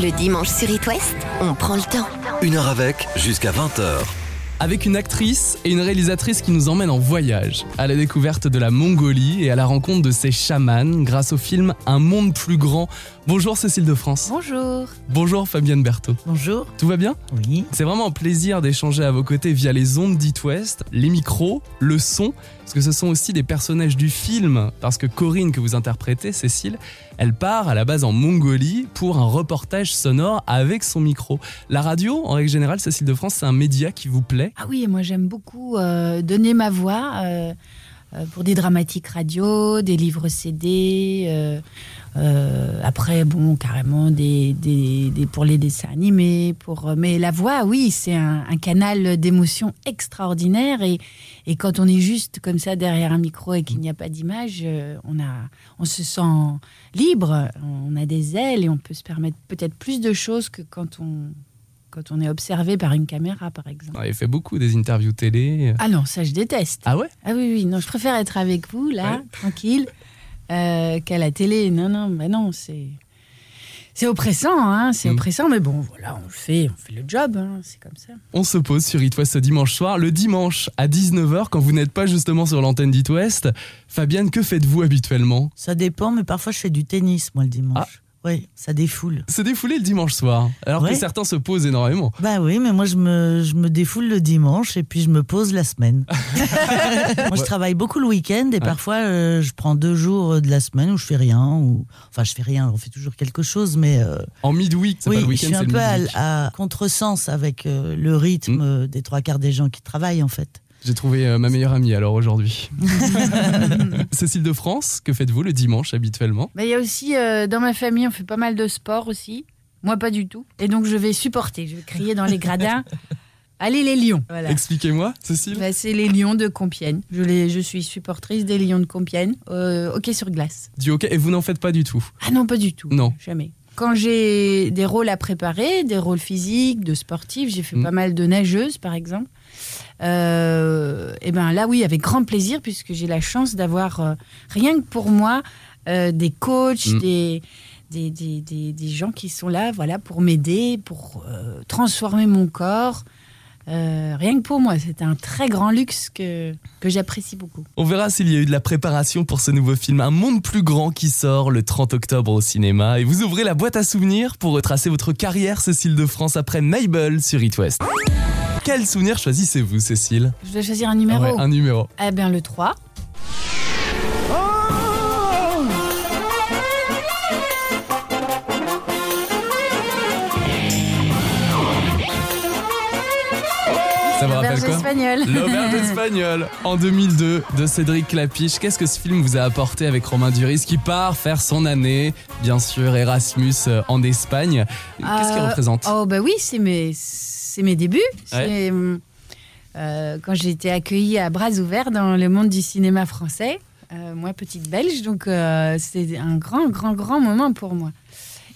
Le dimanche sur It West, on prend le temps. Une heure avec, jusqu'à 20h. Avec une actrice et une réalisatrice qui nous emmènent en voyage, à la découverte de la Mongolie et à la rencontre de ses chamans grâce au film Un monde plus grand. Bonjour Cécile de France. Bonjour. Bonjour Fabienne Berthaud. Bonjour. Tout va bien? Oui. C'est vraiment un plaisir d'échanger à vos côtés via les ondes d'It West, les micros, le son, parce que ce sont aussi des personnages du film, parce que Corinne que vous interprétez, Cécile, elle part à la base en Mongolie pour un reportage sonore avec son micro. La radio, en règle générale, Cécile de France, c'est un média qui vous plaît? Ah oui, moi j'aime beaucoup euh, donner ma voix euh, pour des dramatiques radio, des livres CD. euh, euh, après, bon, carrément des, des, pour les dessins animés. Pour, euh, mais la voix, oui, c'est un, canal d'émotion extraordinaire. Et, et quand on est juste comme ça derrière un micro et qu'il n'y a pas d'image, euh, on, on se sent libre, on a des ailes et on peut se permettre peut-être plus de choses que quand on, quand on est observé par une caméra, par exemple. Vous avez fait beaucoup des interviews télé. Ah non, ça je déteste. Ah ouais? Ah oui, oui, non, je préfère être avec vous, là, Ouais. tranquille, euh, qu'à la télé. Non, non, bah non, c'est. C'est oppressant, hein, c'est Mm. oppressant, mais bon, voilà, on le fait, on fait le job, hein, c'est comme ça. On se pose sur It West ce dimanche soir, le dimanche à 19h, quand vous n'êtes pas justement sur l'antenne d'It West. Fabienne, que faites-vous habituellement? Ça dépend, mais parfois je fais du tennis, moi, le dimanche. Ah. Oui, ça défoule. Se défouler le dimanche soir, alors que certains se posent énormément. Bah oui, mais moi je me, je me défoule le dimanche et puis je me pose la semaine. moi je travaille beaucoup le week-end et parfois euh, je prends deux jours de la semaine où je fais rien. Ou... Enfin, je fais rien, on fait toujours quelque chose, mais euh, En midweek, c'est oui, pas le je week-end, suis un peu à, contresens avec euh, le rythme Mm. euh, des trois quarts des gens qui travaillent en fait. J'ai trouvé euh, ma meilleure amie alors aujourd'hui. Cécile de France, que faites-vous le dimanche habituellement? Mais il y a aussi, euh, dans ma famille, on fait pas mal de sport aussi. Moi, pas du tout. Et donc, je vais supporter, je vais crier dans les gradins. Allez, les lions Voilà. Expliquez-moi, Cécile. Bah, c'est les lions de Compiègne. Je, les, je suis supportrice des lions de Compiègne. Euh, hockey sur glace. Du hockey, et vous n'en faites pas du tout? Ah non, pas du tout. Non. Jamais. Quand j'ai des rôles à préparer, des rôles physiques, de sportifs, j'ai fait Mm. pas mal de nageuses, par exemple. Euh, et ben là, oui, avec grand plaisir, puisque j'ai la chance d'avoir euh, rien que pour moi euh, des coachs, Mm. des, des, des, des- des gens qui sont là, voilà, pour m'aider, pour transformer mon corps. Euh, rien que pour moi, c'est un très grand luxe que, que j'apprécie beaucoup. On verra s'il y a eu de la préparation pour ce nouveau film Un monde plus grand qui sort le 30 octobre au cinéma. Et vous ouvrez la boîte à souvenirs pour retracer votre carrière, Cécile de France, après Mabel sur It West. Quel souvenir choisissez-vous, Cécile? Je vais choisir un numéro. Ouais, Un numéro. Eh bien, le 3. L'auberge espagnole. L'auberge espagnole en 2002 de Cédric Clapiche. Qu'est-ce que ce film vous a apporté avec Romain Duris qui part faire son année, bien sûr Erasmus euh, en Espagne? Qu'est-ce qu'il Euh, représente? Oh bah oui, c'est mes, c'est mes débuts. C'est, euh, quand j'ai été accueillie à bras ouverts dans le monde du cinéma français, euh, moi petite belge, donc euh, c'est un grand, grand, grand moment pour moi.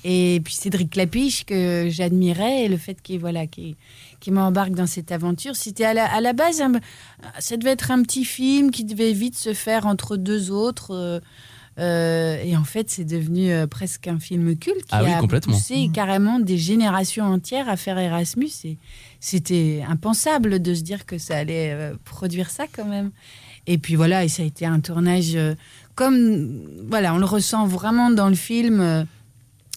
Et puis Cédric Clapiche que j'admirais et le fait qu'il voilà, qu'il qu'il m'embarque dans cette aventure, c'était à la, à la base, un- ça devait être un petit film qui devait vite se faire entre deux autres. euh, euh, et en fait, c'est devenu euh, presque un film culte qui Ah oui, a complètement. poussé carrément des générations entières à faire Erasmus. Et c'était impensable de se dire que ça allait euh, produire ça quand même. Et puis voilà, et ça a été un tournage euh, comme voilà, on le ressent vraiment dans le film.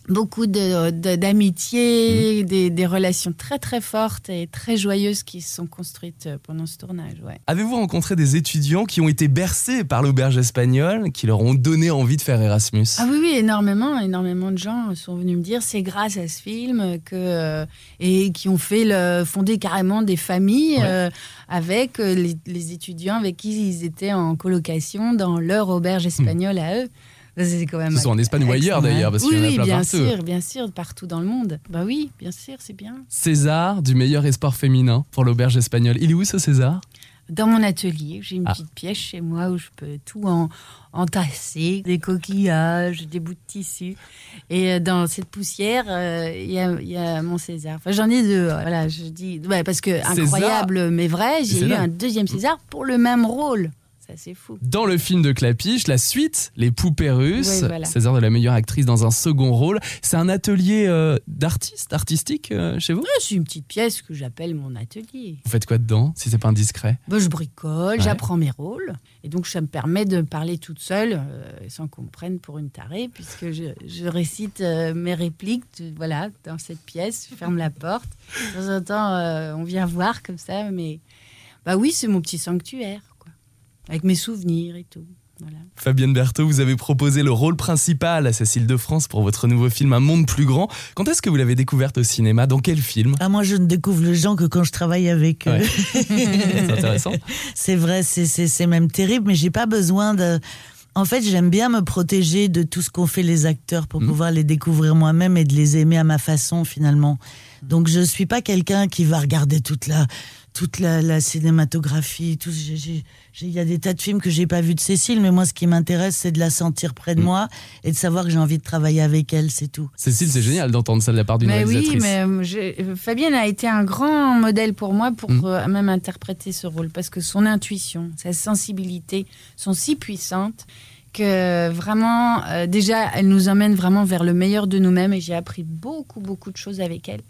Beaucoup de- de- d'amitié, des, des relations très très fortes et très joyeuses qui se sont construites euh, pendant ce tournage. Ouais. Avez-vous rencontré des étudiants qui ont été bercés par l'auberge espagnole, qui leur ont donné envie de faire Erasmus? Ah oui, oui, énormément, énormément de gens sont venus me dire c'est grâce à ce film que euh, et qui ont fait le, fondé carrément des familles Ouais. euh, avec les, les étudiants avec qui ils étaient en colocation dans leur auberge espagnole à eux. C'est quand même ce soit en Espagne ou ailleurs d'ailleurs, parce qu'il oui, y en a oui, plein bien partout. sûr, bien sûr, partout dans le monde. Bah oui, bien sûr, c'est bien. César du meilleur espoir féminin pour l'auberge espagnole. Il est où ce César? Dans mon atelier, j'ai une Ah. petite pièce chez moi où je peux tout en, entasser, des coquillages, des bouts de tissu. Et euh, dans cette poussière, euh, il y, y a mon César. Enfin, j'en ai deux. Voilà, je dis, ouais, parce que César. incroyable mais vrai, j'ai eu un deuxième César pour le même rôle. Ça c'est fou. Dans le film de Clapiche, la suite, Les Poupées Russes, Oui, voilà. César de la meilleure actrice dans un second rôle. C'est un atelier euh, d'artiste, artistique euh, chez vous? Ah, C'est une petite pièce que j'appelle mon atelier. Vous faites quoi dedans, si c'est pas indiscret? Bah, je bricole, Ouais. j'apprends mes rôles. Et donc, ça me permet de parler toute seule, euh, sans qu'on me prenne pour une tarée, puisque je, je récite euh, mes répliques de- voilà, dans cette pièce. Je ferme la porte. De temps en temps, on vient voir comme ça. Mais bah oui, c'est mon petit sanctuaire. Avec mes souvenirs et tout. Voilà. Fabienne Berthaud, vous avez proposé le rôle principal à Cécile de France pour votre nouveau film Un monde plus grand. Quand est-ce que vous l'avez découverte au cinéma? Dans quel film? Ah, moi, je ne découvre les gens que quand je travaille avec eux. Ouais. C'est intéressant. C'est vrai, c'est- c'est c'est même terrible, mais j'ai pas besoin de. En fait, j'aime bien me protéger de tout ce qu'ont fait les acteurs pour Mhm. pouvoir les découvrir moi-même et de les aimer à ma façon finalement. Donc je suis pas quelqu'un qui va regarder toute la toute la, la cinématographie. Tout, il y a des tas de films que j'ai pas vus de Cécile, mais moi ce qui m'intéresse c'est de la sentir près de Mhm. moi et de savoir que j'ai envie de travailler avec elle, c'est tout. Cécile, c'est génial d'entendre ça de la part d'une Mais oui, réalisatrice. mais euh, j'ai- euh, Fabienne a été un grand modèle pour moi pour Mm. euh, même interpréter ce rôle parce que son intuition, sa sensibilité sont si puissantes que vraiment, euh, déjà, elle nous emmène vraiment vers le meilleur de nous-mêmes et j'ai appris beaucoup, beaucoup de choses avec elle.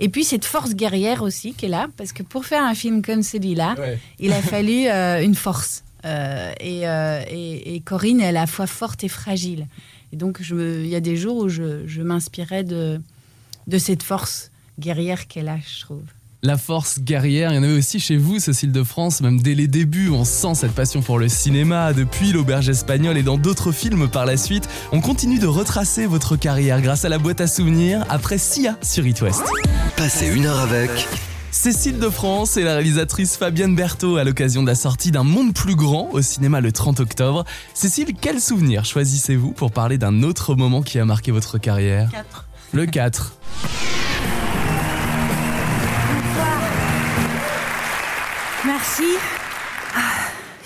Et puis cette force guerrière aussi qui est là, parce que pour faire un film comme celui-là, Ouais. il a fallu euh, une force. Euh, et, euh, et- et Corinne est à la fois forte et fragile. Et donc, il y a des jours où je, je m'inspirais de, de cette force guerrière qu'elle a, je trouve. La force guerrière, il y en avait aussi chez vous, Cécile de France, même dès les débuts, on sent cette passion pour le cinéma, depuis l'auberge espagnole et dans d'autres films par la suite. On continue de retracer votre carrière grâce à la boîte à souvenirs après Sia sur It West. Passez une heure avec Cécile de France et la réalisatrice Fabienne Berthaud à l'occasion de la sortie d'un monde plus grand au cinéma le 30 octobre. Cécile, quel souvenir choisissez-vous pour parler d'un autre moment qui a marqué votre carrière? Le 4. Merci.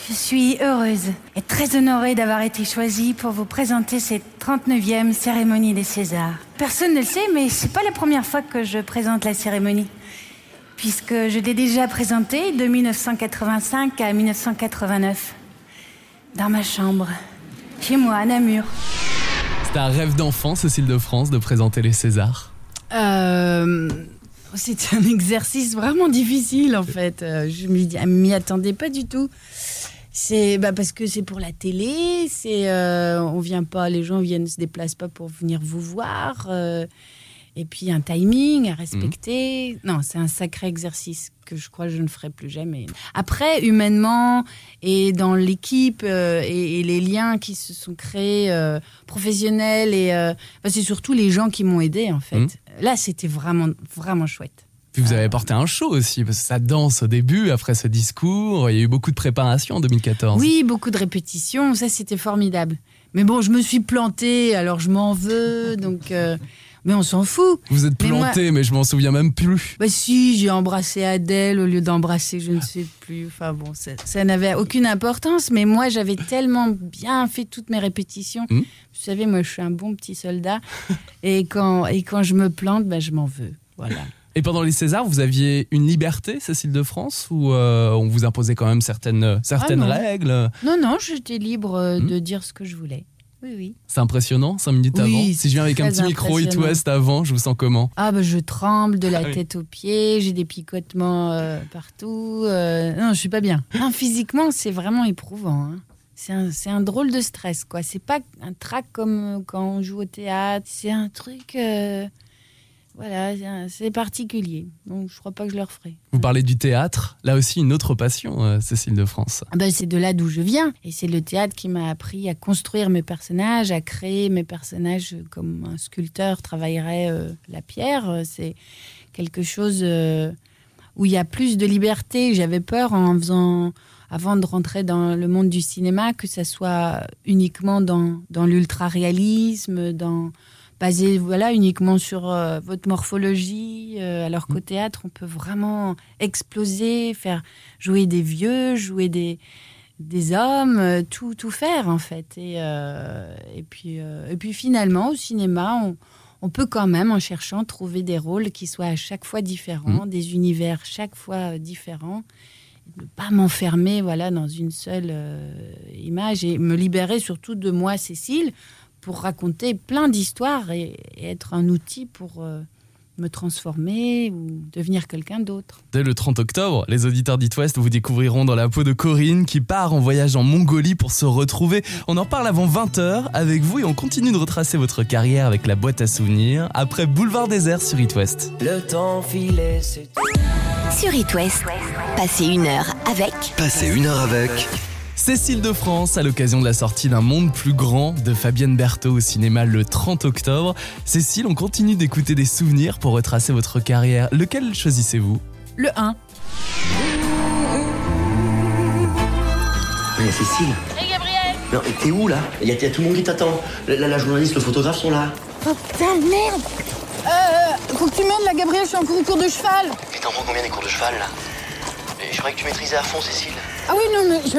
Je suis heureuse et très honorée d'avoir été choisie pour vous présenter cette 39e cérémonie des Césars. Personne ne le sait, mais c'est pas la première fois que je présente la cérémonie. Puisque je l'ai déjà présentée de 1985 à 1989. Dans ma chambre. Chez moi, à Namur. C'était un rêve d'enfant, Cécile de France, de présenter les Césars? Euh, C'était un exercice vraiment difficile, en fait. Euh, Je m'y attendais pas du tout. C'est bah, parce que c'est pour la télé, c'est euh, on vient pas, les gens viennent se déplacent pas pour venir vous voir. euh, et puis un timing à respecter. Non, c'est un sacré exercice que je crois que je ne ferai plus jamais. Après, humainement et dans l'équipe euh, et, et les liens qui se sont créés euh, professionnels et euh, bah, c'est surtout les gens qui m'ont aidé en fait. Mhm. Là, c'était vraiment vraiment chouette. Puis vous avez apporté un show aussi, parce que ça danse au début, après ce discours. Il y a eu beaucoup de préparation en 2014. Oui, beaucoup de répétitions, ça c'était formidable. Mais bon, je me suis plantée, alors je m'en veux, donc. euh, mais on s'en fout. Vous êtes Mais moi- planté, mais je m'en souviens même plus. Bah si, j'ai embrassé Adèle au lieu d'embrasser je ne sais plus. Enfin bon, ça, ça n'avait aucune importance, mais moi j'avais tellement bien fait toutes mes répétitions. Mhm. Vous savez, moi je suis un bon petit soldat. et, quand, et quand je me plante, bah, je m'en veux. Voilà. Et pendant les Césars, vous aviez une liberté, Cécile de France, ou euh, on vous imposait quand même certaines, certaines Ah non. règles? Non, non, j'étais libre euh, de dire ce que je voulais. Oui, oui. C'est impressionnant, cinq minutes Oui, avant. Si je viens avec un petit micro It. West avant, je vous sens comment? Ah bah je tremble de la Ah oui. tête aux pieds, j'ai des picotements euh, partout. euh, non, je suis pas bien. Non, physiquement, c'est vraiment éprouvant. hein. C'est un, drôle de stress, quoi. C'est pas un trac comme euh, quand on joue au théâtre. C'est un truc... euh, voilà, c'est particulier. Donc je crois pas que je le referai. Vous parlez du théâtre, là aussi une autre passion, euh, Cécile de France. Ah bah, c'est de là d'où je viens. Et c'est le théâtre qui m'a appris à construire mes personnages, à créer mes personnages comme un sculpteur travaillerait euh, la pierre. C'est quelque chose euh, où il y a plus de liberté. J'avais peur en faisant, avant de rentrer dans le monde du cinéma, que ça soit uniquement dans, dans l'ultra-réalisme, dans basé voilà uniquement sur euh, votre morphologie euh, alors qu'au théâtre on peut vraiment exploser faire jouer des vieux jouer des des hommes euh, tout tout faire en fait. Et et puis et puis finalement au cinéma on on peut quand même, en cherchant, trouver des rôles qui soient à chaque fois différents, des univers chaque fois différents. ne pas m'enfermer voilà, dans une seule euh, image et me libérer surtout de moi, Cécile, pour raconter plein d'histoires et, et être un outil pour euh, me transformer ou devenir quelqu'un d'autre. Dès le 30 octobre, les auditeurs d'It West vous découvriront dans la peau de Corinne qui part en voyage en Mongolie pour se retrouver. On en parle avant 20h avec vous et on continue de retracer votre carrière avec la boîte à souvenirs après Boulevard désert sur It West. Le temps filait, c'est Sur It West, passez une heure avec Passez une heure avec Cécile de France à l'occasion de la sortie d'un monde plus grand de Fabienne Berthaud au cinéma le 30 octobre. Cécile, on continue d'écouter des souvenirs pour retracer votre carrière. Lequel choisissez-vous? Le 1. Mais Cécile Hé Gabriel Non, et t'es où là? Il y, a y a tout le monde qui t'attend. La, la- la journaliste, le photographe sont là. Oh putain, merde Euh, faut que tu m'aides là, Gabriel, je suis en cours, cours de cheval. Et t'en prends combien des cours de cheval là? Et Je croyais que tu maîtrisais à fond, Cécile. Ah oui, non, mais je,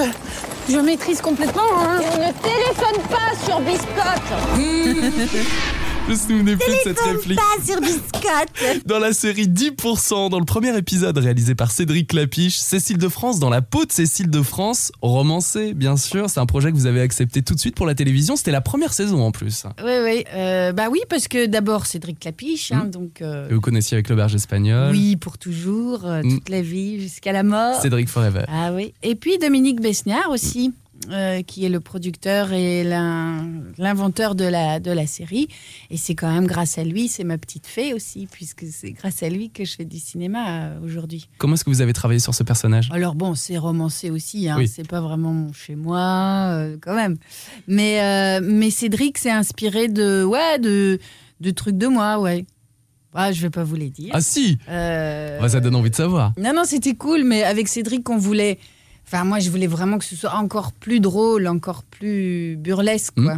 je maîtrise complètement. Hein. Ne téléphone pas sur Biscotte. Je me souvenais plus de cette réplique. Pas sur biscotte Dans la série 10%, dans le premier épisode réalisé par Cédric Lapiche, Cécile de France dans la peau de Cécile de France, romancé bien sûr, c'est un projet que vous avez accepté tout de suite pour la télévision, c'était la première saison en plus, Oui, oui. euh, bah oui, parce que d'abord, Cédric Clapiche, hein, Mm. donc... euh, que vous connaissiez avec l'auberge espagnole, oui, pour toujours, euh, Mm. toute la vie, jusqu'à la mort. Cédric Forever. Ah oui. Et puis Dominique Besniard aussi, euh, qui est le producteur et l'in- l'inventeur de la, de la série. Et c'est quand même grâce à lui, c'est ma petite fée aussi, puisque c'est grâce à lui que je fais du cinéma euh, aujourd'hui. Comment est-ce que vous avez travaillé sur ce personnage? Alors bon, c'est romancé aussi, hein, Oui. c'est pas vraiment mon chez moi, euh, quand même. Mais, euh, mais Cédric s'est inspiré de, ouais, de, de trucs de moi, ouais. Ouais, je vais pas vous les dire. Ah si Euh, Bah, Ça donne envie de savoir. non, non, c'était cool, mais avec Cédric, on voulait. Enfin, moi, je voulais vraiment que ce soit encore plus drôle, encore plus burlesque, Mm. quoi.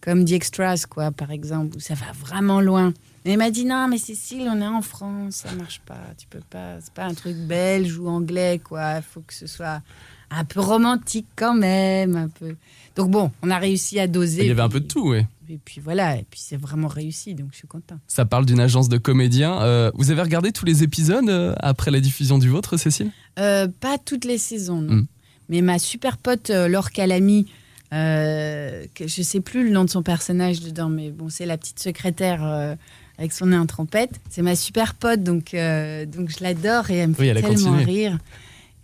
Comme The Extras, quoi, par exemple, où ça va vraiment loin. Et il m'a dit non, mais Cécile, on est en France, ça marche pas. Tu peux pas. C'est pas un truc belge ou anglais, quoi. Il faut que ce soit un peu romantique quand même, un peu. Donc bon, on a réussi à doser. Il y avait un peu de tout, oui. Et puis voilà, et puis c'est vraiment réussi, donc je suis contente. Ça parle d'une agence de comédiens. Euh, vous avez regardé tous les épisodes euh, après la diffusion du vôtre, Cécile? Euh, pas toutes les saisons, non. Mm. Mais ma super pote Laure Calamy, euh, que je sais plus le nom de son personnage dedans, mais bon, c'est la petite secrétaire avec son nez en trompette. C'est ma super pote, donc, donc je l'adore et elle me Oui, fait elle tellement rire.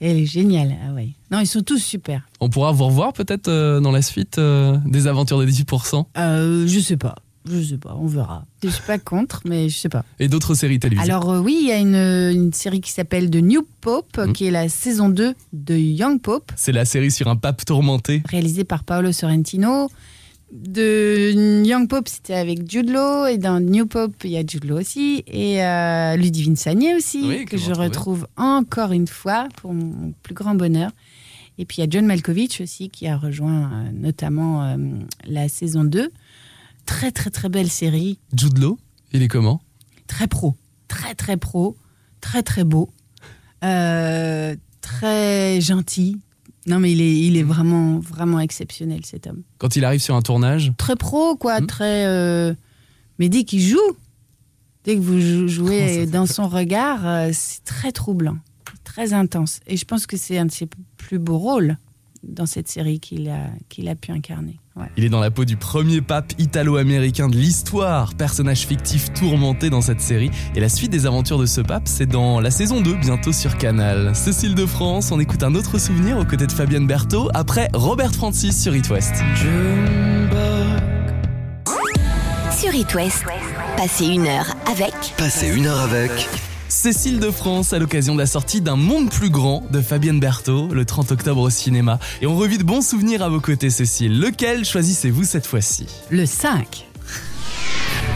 Elle est géniale, ah ouais. Non, ils sont tous super. On pourra vous revoir peut-être euh, dans la suite euh, des aventures des 10% Euh, je sais pas, je sais pas, on verra. Je suis pas contre, mais je sais pas. et d'autres séries télévisées. Alors euh, oui, il y a une, une série qui s'appelle The New Pope, Mm. qui est la saison 2 de Young Pope. C'est la série sur un pape tourmenté. réalisé par Paolo Sorrentino. De Young Pope, c'était avec Jude Law, et dans New Pope, il y a Jude Law aussi, et euh, Ludivine Sagné aussi, Oui, que je retrouve encore une fois, pour mon plus grand bonheur. Et puis il y a John Malkovich aussi, qui a rejoint euh, notamment euh, la saison 2. Très, très, très belle série, Jude Law, il est comment? Très pro, très, très pro, très, très beau, euh, très gentil. Non, mais il est, il est vraiment, vraiment exceptionnel, cet homme. Quand il arrive sur un tournage, très pro, quoi, Hmm. très. euh, Mais dès qu'il joue, dès que vous Oh, jouez dans son regard, euh, c'est très troublant, très intense. Et je pense que c'est un de ses plus beaux rôles dans cette série qu'il a, qu'il a pu incarner. Ouais. il est dans la peau du premier pape italo-américain de l'histoire, personnage fictif tourmenté dans cette série. Et la suite des aventures de ce pape, c'est dans la saison 2, bientôt sur Canal. Cécile de France, on écoute un autre souvenir aux côtés de Fabienne Berthaud, après Robert Francis sur It West. Sur It West, passez une heure avec Passez une heure avec Cécile de France à l'occasion de la sortie d'un monde plus grand de Fabienne Berthaud le 30 octobre au cinéma. Et on revit de bons souvenirs à vos côtés, Cécile. Lequel choisissez-vous cette fois-ci? Le 5.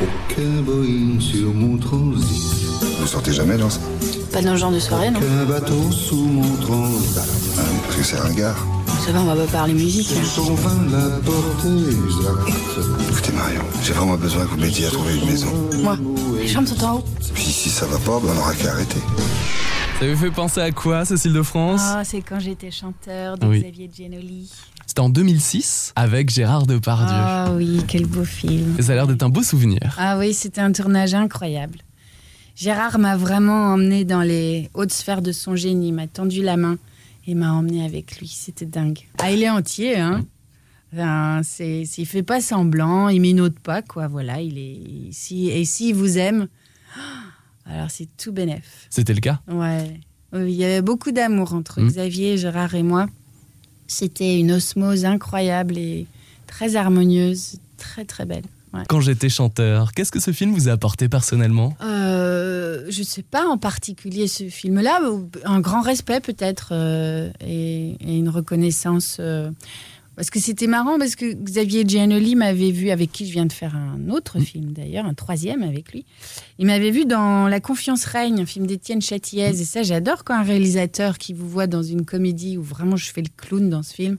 Aucun Boeing sur mon transit, Vous sortez jamais dans ça? Pas dans le genre de soirée, non qu'un bateau sous mon transit. Ah oui, Parce que c'est ringard. Ça va, on va pas parler musique. hein. Son vin la portée exacte. Écoutez Marion, j'ai vraiment besoin que vous m'aidiez à trouver une maison. Moi, les chambres sont en haut. Puis si ça va pas, ben, on aura qu'à arrêter. Ça vous fait penser à quoi, Cécile de France Ah, c'est quand j'étais chanteur de Oui. Xavier Giannoli. C'était en 2006 avec Gérard Depardieu. Ah oui, quel beau film. Et ça a l'air d'être un beau souvenir. Ah oui, c'était un tournage incroyable. Gérard m'a vraiment emmené dans les hautes sphères de son génie, m'a tendu la main Il m'a emmené avec lui, c'était dingue. Ah, il est entier, hein. Enfin, c'est, il fait pas semblant, il minaude pas, quoi. Voilà, il est ici. Et s'il vous aime, alors c'est tout bénef. C'était le cas? Ouais. Il y avait beaucoup d'amour entre Mhm. Xavier, Gérard et moi. C'était une osmose incroyable et très harmonieuse, très très belle. Ouais. Quand j'étais chanteur, qu'est-ce que ce film vous a apporté personnellement? Euh, je sais pas en particulier ce film-là, un grand respect peut-être euh, et, et une reconnaissance. euh, parce que c'était marrant, parce que Xavier Giannoli m'avait vu, avec qui je viens de faire un autre film d'ailleurs, un troisième avec lui. Il m'avait vu dans La confiance règne, un film d'Étienne Châtillaise. Et ça, j'adore quand un réalisateur qui vous voit dans une comédie où vraiment je fais le clown dans ce film,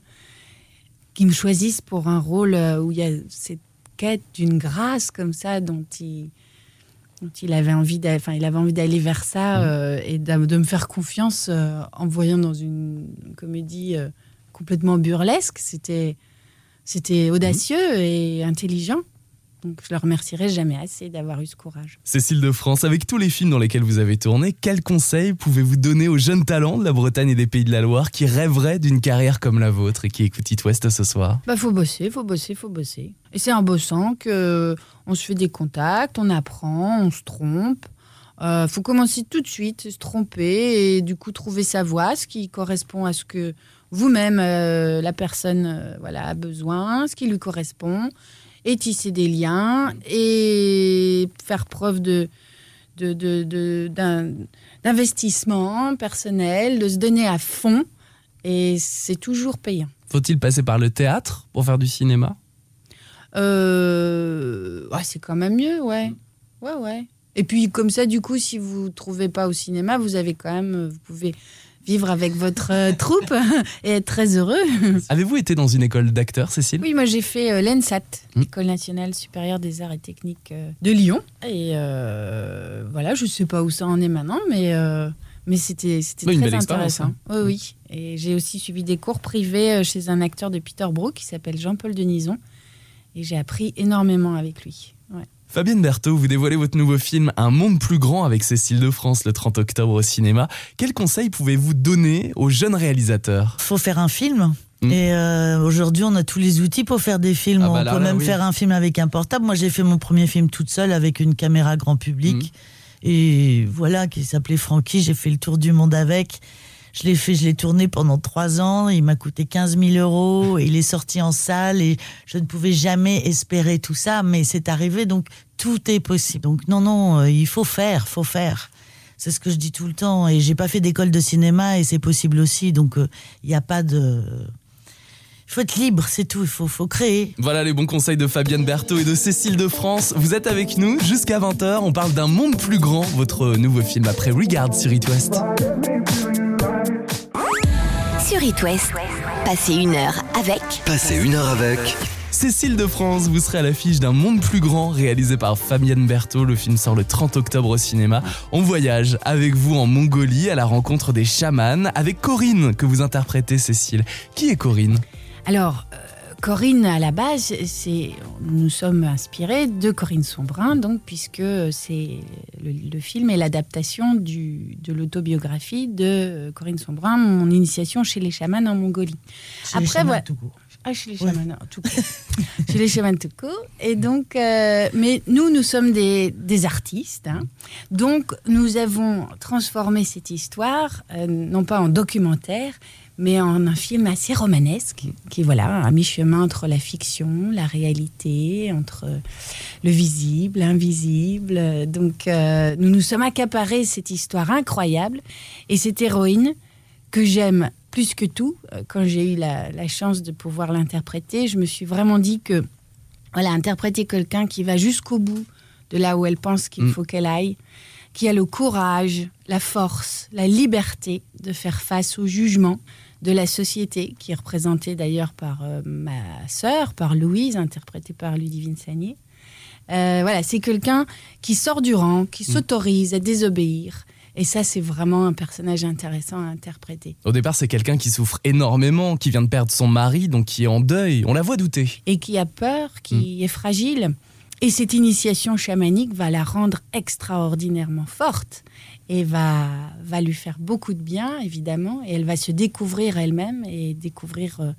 qui me choisisse pour un rôle euh, où il y a cette quête d'une grâce comme ça dont il il avait envie d'a- enfin, il avait envie d'aller vers ça euh, et de me faire confiance euh, en me voyant dans une comédie euh, complètement burlesque. C'était c'était audacieux et intelligent donc je le remercierai jamais assez d'avoir eu ce courage. Cécile de France, avec tous les films dans lesquels vous avez tourné, quels conseils pouvez-vous donner aux jeunes talents de la Bretagne et des Pays de la Loire qui rêveraient d'une carrière comme la vôtre et qui écoutent It West ce soir? Bah faut bosser faut bosser faut bosser. Et c'est en bossant que on se fait des contacts on apprend on se trompe. Euh, faut commencer tout de suite se tromper et du coup trouver sa voie ce qui correspond à ce que vous-même euh, la personne euh, voilà a besoin ce qui lui correspond et tisser des liens et faire preuve de d'investissement personnel de se donner à fond et c'est toujours payant Faut-il passer par le théâtre pour faire du cinéma? Euh, ouais, c'est quand même mieux, ouais. Ouais, ouais. Et puis, comme ça, du coup, si vous ne trouvez pas au cinéma, vous avez quand même. Vous pouvez vivre avec votre euh, troupe et être très heureux. Avez-vous été dans une école d'acteurs, Cécile? Oui, moi, j'ai fait euh, l'ENSAT, Hmm. l'École nationale supérieure des arts et techniques euh, de Lyon. Et euh, voilà, je ne sais pas où ça en est maintenant, mais. euh, mais c'était c'était Oui, une très belle expérience, intéressant. Oui, oui. Et j'ai aussi suivi des cours privés chez un acteur de Peterborough qui s'appelle Jean-Paul Denison. Et j'ai appris énormément avec lui. Ouais. Fabienne Berthaud, vous dévoilez votre nouveau film Un monde plus grand avec Cécile de France le 30 octobre au cinéma. Quels conseils pouvez-vous donner aux jeunes réalisateurs? Faut faire un film. Mm. Et euh, aujourd'hui, on a tous les outils pour faire des films. Ah bah on peut là, même oui. faire un film avec un portable. Moi, j'ai fait mon premier film toute seule avec une caméra grand public. Mm. Et voilà, qui s'appelait Francky. J'ai fait le tour du monde avec. Je l'ai fait, je l'ai tourné pendant trois ans. Il m'a coûté 15 000 euros. Et il est sorti en salle et je ne pouvais jamais espérer tout ça, mais c'est arrivé. Donc tout est possible. Donc non, non, euh, il faut faire, faut faire. C'est ce que je dis tout le temps. Et j'ai pas fait d'école de cinéma et c'est possible aussi. Donc euh, il n'y a pas de. Il faut être libre, c'est tout. Il faut, faut créer. Voilà les bons conseils de Fabienne Berthaud et de Cécile de France. Vous êtes avec nous jusqu'à 20h. On parle d'un monde plus grand, votre nouveau film après Regard sur It West. Sur It West, passez une heure avec Passez une heure avec Cécile de France, vous serez à l'affiche d'un monde plus grand réalisé par Fabienne Berthaud. Le film sort le 30 octobre au cinéma. On voyage avec vous en Mongolie à la rencontre des chamans avec Corinne que vous interprétez Cécile. Qui est Corinne? Alors, Corinne, à la base, c'est, nous sommes inspirés de Corinne Sombrin, donc, puisque c'est le, le film est l'adaptation du, de l'autobiographie de euh, Corinne Sombrin, mon initiation chez les chamans en Mongolie. Chez les Après, chamans voilà. tout court. Ah, chez les Ouais. chamans, non, tout court. chez les chamans tout court. Et donc, euh, mais nous, nous sommes des, des artistes. hein. Donc, nous avons transformé cette histoire, euh, non pas en documentaire, mais en un film assez romanesque, qui est voilà, à mi-chemin entre la fiction, la réalité, entre le visible, l'invisible. Donc, euh, nous nous sommes accaparés cette histoire incroyable et cette héroïne que j'aime plus que tout. Euh, Quand j'ai eu la, la chance de pouvoir l'interpréter, je me suis vraiment dit que, voilà, interpréter quelqu'un qui va jusqu'au bout de là où elle pense qu'il Mm. faut qu'elle aille, qui a le courage, la force, la liberté de faire face au jugement de la société, qui est représentée d'ailleurs par euh, ma sœur, par Louise, interprétée par Ludivine Sagné. Euh, voilà, c'est quelqu'un qui sort du rang, qui s'autorise à désobéir. Et ça, c'est vraiment un personnage intéressant à interpréter. Au départ, c'est quelqu'un qui souffre énormément, qui vient de perdre son mari, donc qui est en deuil. On la voit douter. Et qui a peur, qui est fragile. Et cette initiation chamanique va la rendre extraordinairement forte et va, va lui faire beaucoup de bien, évidemment. Et elle va se découvrir elle-même et découvrir euh,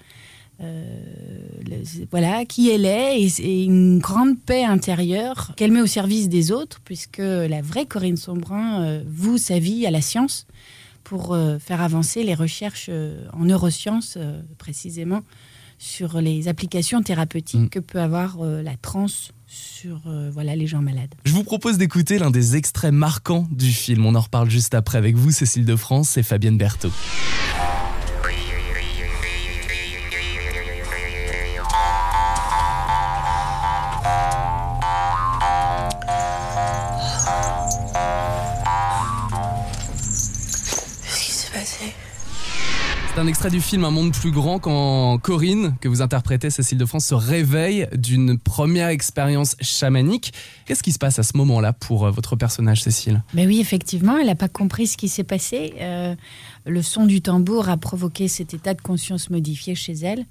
euh, voilà qui elle est et, une grande paix intérieure qu'elle met au service des autres, puisque la vraie Corinne Sombrin euh, voue sa vie à la science pour faire avancer les recherches en neurosciences, précisément, sur les applications thérapeutiques Mm. que peut avoir euh, la transe sur euh, voilà, les gens malades. Je vous propose d'écouter l'un des extraits marquants du film. On en reparle juste après avec vous, Cécile de France et Fabienne Berthaud. Du film Un monde plus grand quand Corinne, que vous interprétez Cécile de France, se réveille d'une première expérience chamanique. Qu'est-ce qui se passe à ce moment-là pour euh, votre personnage Cécile? Ben oui, effectivement, elle n'a pas compris ce qui s'est passé. Euh, le son du tambour a provoqué cet état de conscience modifié chez elle.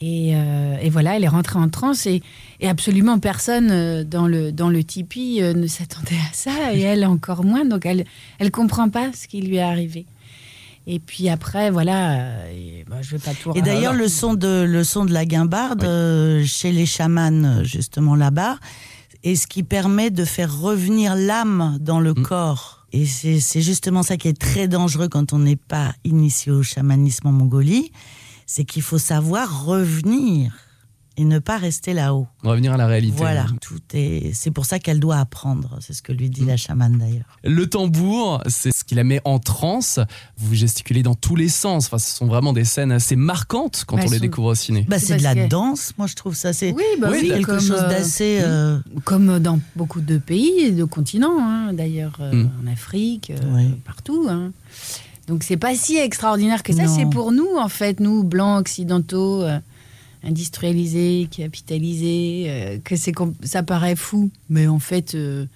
Et, euh, voilà, elle est rentrée en transe et, absolument personne dans le, dans le tipi ne s'attendait à ça et elle encore moins. Donc elle elle comprend pas ce qui lui est arrivé. Et puis après, voilà, et, bah, je vais pas tout Et d'ailleurs, le son de le son de la guimbarde euh, chez les chamans, justement là-bas, est ce qui permet de faire revenir l'âme dans le corps. Et c'est c'est justement ça qui est très dangereux quand on n'est pas initié au chamanisme en Mongolie, c'est qu'il faut savoir revenir et ne pas rester là-haut. Revenir à la réalité. Voilà, tout est. C'est pour ça qu'elle doit apprendre. C'est ce que lui dit la chamane d'ailleurs. Le tambour, c'est ce qui la met en transe. Vous gesticulez dans tous les sens. Enfin, ce sont vraiment des scènes assez marquantes quand Bah, on les sont- découvre au ciné. Bah, C'est de la que- danse, moi je trouve ça. C'est Oui, bah Oui, quelque comme, chose euh, d'assez. euh, Comme dans beaucoup de pays et de continents, hein, d'ailleurs, euh, Mm. en Afrique, euh, Oui. partout. hein. Donc c'est pas si extraordinaire que ça, c'est pour nous, en fait, nous, blancs, occidentaux, euh, industrialisés, capitalisés, euh, que c'est ça paraît fou. Mais en fait, euh,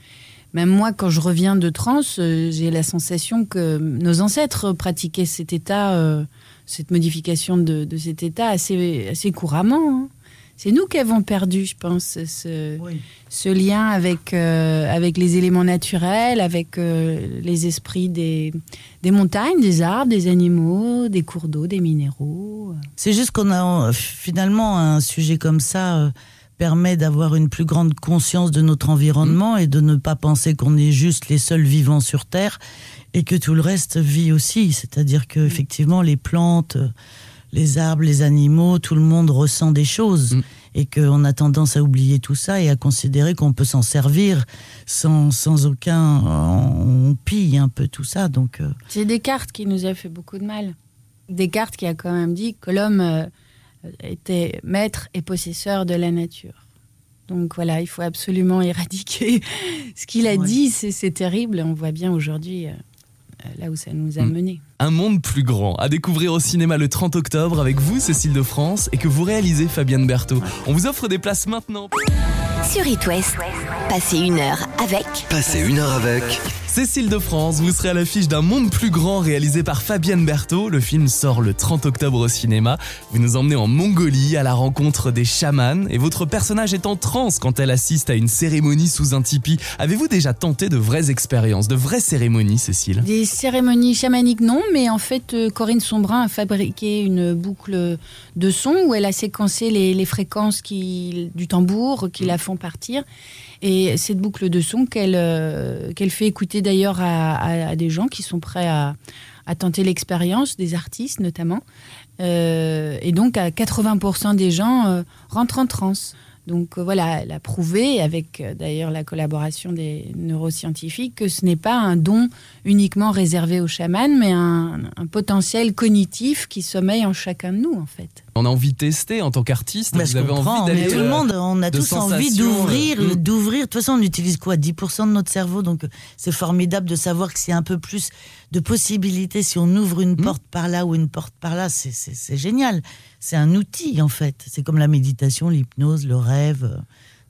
même moi, quand je reviens de transe, euh, j'ai la sensation que nos ancêtres pratiquaient cet état, cette modification de, de cet état assez, assez couramment. hein. C'est nous qui avons perdu, je pense, ce, ce lien avec, euh, avec les éléments naturels, avec euh, les esprits des, des montagnes, des arbres, des animaux, des cours d'eau, des minéraux. C'est juste qu'on a euh, finalement un sujet comme ça euh, permet d'avoir une plus grande conscience de notre environnement et de ne pas penser qu'on est juste les seuls vivants sur Terre et que tout le reste vit aussi. C'est-à-dire que effectivement les plantes, les arbres, les animaux, tout le monde ressent des choses Mm. et qu'on a tendance à oublier tout ça et à considérer qu'on peut s'en servir sans, sans aucun... On, pille un peu tout ça. Donc euh, C'est Descartes qui nous a fait beaucoup de mal. Descartes qui a quand même dit que l'homme euh, était maître et possesseur de la nature. Donc voilà, il faut absolument éradiquer ce qu'il a Ouais. dit. C'est terrible. On voit bien aujourd'hui euh, là où ça nous a Mm. menés. Un monde plus grand, à découvrir au cinéma le 30 octobre avec vous, Cécile de France, et que vous réalisez, Fabienne Berthaud. On vous offre des places maintenant. Sur It West, passez une heure avec Passez une heure avec Cécile de France, vous serez à l'affiche d'un monde plus grand réalisé par Fabienne Berthaud. Le film sort le 30 octobre au cinéma. Vous nous emmenez en Mongolie à la rencontre des chamans et votre personnage est en transe quand elle assiste à une cérémonie sous un tipi. Avez-vous déjà tenté de vraies expériences, de vraies cérémonies, Cécile? Des cérémonies chamaniques, non, mais en fait, euh, Corinne Sombrin a fabriqué une boucle de son où elle a séquencé les, les fréquences qui, du tambour qui la font partir. Et cette boucle de son qu'elle euh, qu'elle fait écouter d'ailleurs à, des gens qui sont prêts à, à tenter l'expérience, des artistes notamment. Euh, et donc, à 80% des gens euh, rentrent en transe. Donc euh, voilà, elle a prouvé, avec euh, d'ailleurs la collaboration des neuroscientifiques, que ce n'est pas un don uniquement réservé aux chamans, mais un, un potentiel cognitif qui sommeille en chacun de nous, en fait. On a envie de tester en tant qu'artiste. Bah, vous avez comprends, envie d'aller tout le euh, monde, on a tous envie d'ouvrir, euh, mm. d'ouvrir. De toute façon, on utilise quoi? 10% de notre cerveau, donc c'est formidable de savoir que a un peu plus de possibilités, si on ouvre une Mm. porte par là ou une porte par là, c'est- génial. C'est un outil, en fait. C'est comme la méditation, l'hypnose, le rêve, euh,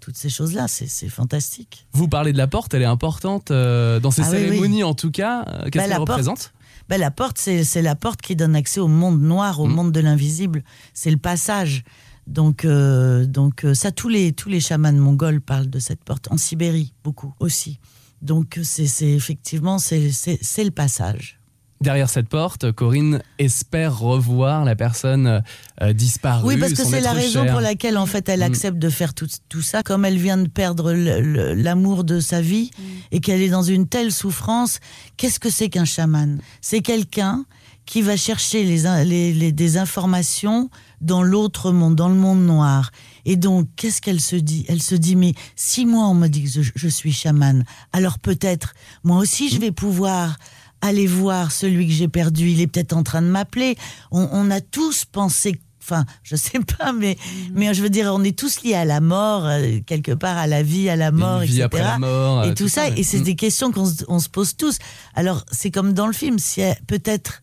toutes ces choses-là. C'est c'est fantastique. Vous parlez de la porte, elle est importante euh, dans ces Ah oui, oui. cérémonies en tout cas. Euh, Qu'est-ce Bah, qu'elle représente? La porte, c'est c'est la porte qui donne accès au monde noir, au Mm. monde de l'invisible. C'est le passage. Donc, euh, donc ça, tous les, tous les chamans mongols parlent de cette porte. En Sibérie, beaucoup aussi. Donc, c'est c'est- effectivement, c'est le passage. Derrière cette porte, Corinne espère revoir la personne euh, disparue. Oui, parce que c'est la raison cher. pour laquelle, en fait, elle Mm. accepte de faire tout, tout ça. Comme elle vient de perdre l'amour de sa vie et qu'elle est dans une telle souffrance, qu'est-ce que c'est qu'un chaman? C'est quelqu'un qui va chercher les- les- des informations dans l'autre monde, dans le monde noir. Et donc, qu'est-ce qu'elle se dit? Elle se dit, mais si moi on me dit que je, je suis chaman, alors peut-être moi aussi je vais pouvoir aller voir celui que j'ai perdu. Il est peut-être en train de m'appeler. On, on a tous pensé, enfin, je sais pas, mais, mais je veux dire, on est tous liés à la mort, euh, quelque part, à la vie, à la mort, etc. après la mort, et euh, tout, tout ça. Et c'est Mm. des questions qu'on se, on se pose tous. Alors, c'est comme dans le film, si elle- peut-être,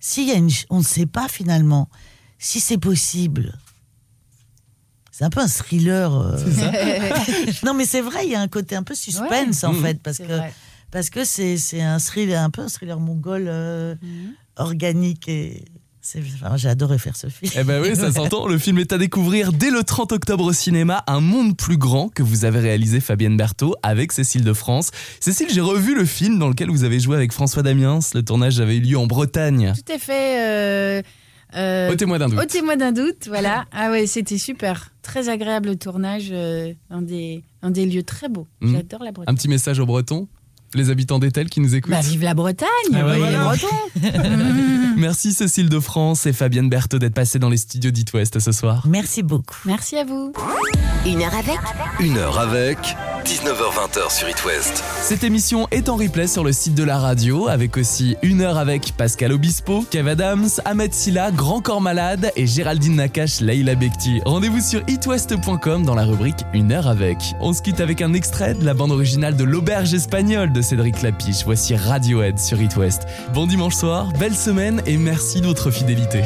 s'il y a une, on ne sait pas finalement, si c'est possible. C'est un peu un thriller. euh. non, mais c'est vrai, il y a un côté un peu suspense Ouais. en Mm. fait, parce que vrai. parce que c'est c'est un thriller, un peu un thriller mongol euh, organique et. Enfin, j'ai adoré faire ce film. Eh ben oui, ça s'entend. Le film est à découvrir dès le 30 octobre au cinéma. Un monde plus grand que vous avez réalisé Fabienne Berthaud avec Cécile de France. Cécile, j'ai revu le film dans lequel vous avez joué avec François Damiens. Le tournage avait eu lieu en Bretagne. Tout à fait. euh, euh, Ôtez-moi d'un doute. Ôtez-moi d'un doute, voilà. Ah ouais, c'était super. Très agréable le tournage euh, dans, des, dans des lieux très beaux. Mm. J'adore la Bretagne. Un petit message aux Bretons, les habitants d'Etel qui nous écoutent. Bah, vive la Bretagne, Ah bah vive voilà. les Bretons. Merci Cécile de France et Fabienne Berthaud d'être passées dans les studios d'It West ce soir. Merci beaucoup. Merci à vous. Une heure avec Une heure avec 19h20 sur It. Cette émission est en replay sur le site de la radio avec aussi une heure avec Pascal Obispo, Kev Adams, Ahmed Silla, Grand Corps Malade et Géraldine Nakache, Leila Bekti. Rendez-vous sur itwest.com dans la rubrique Une heure avec. On se quitte avec un extrait de la bande originale de L'Auberge espagnole de Cédric Lapiche. Voici Radiohead sur It. Bon dimanche soir, belle semaine et merci de votre fidélité.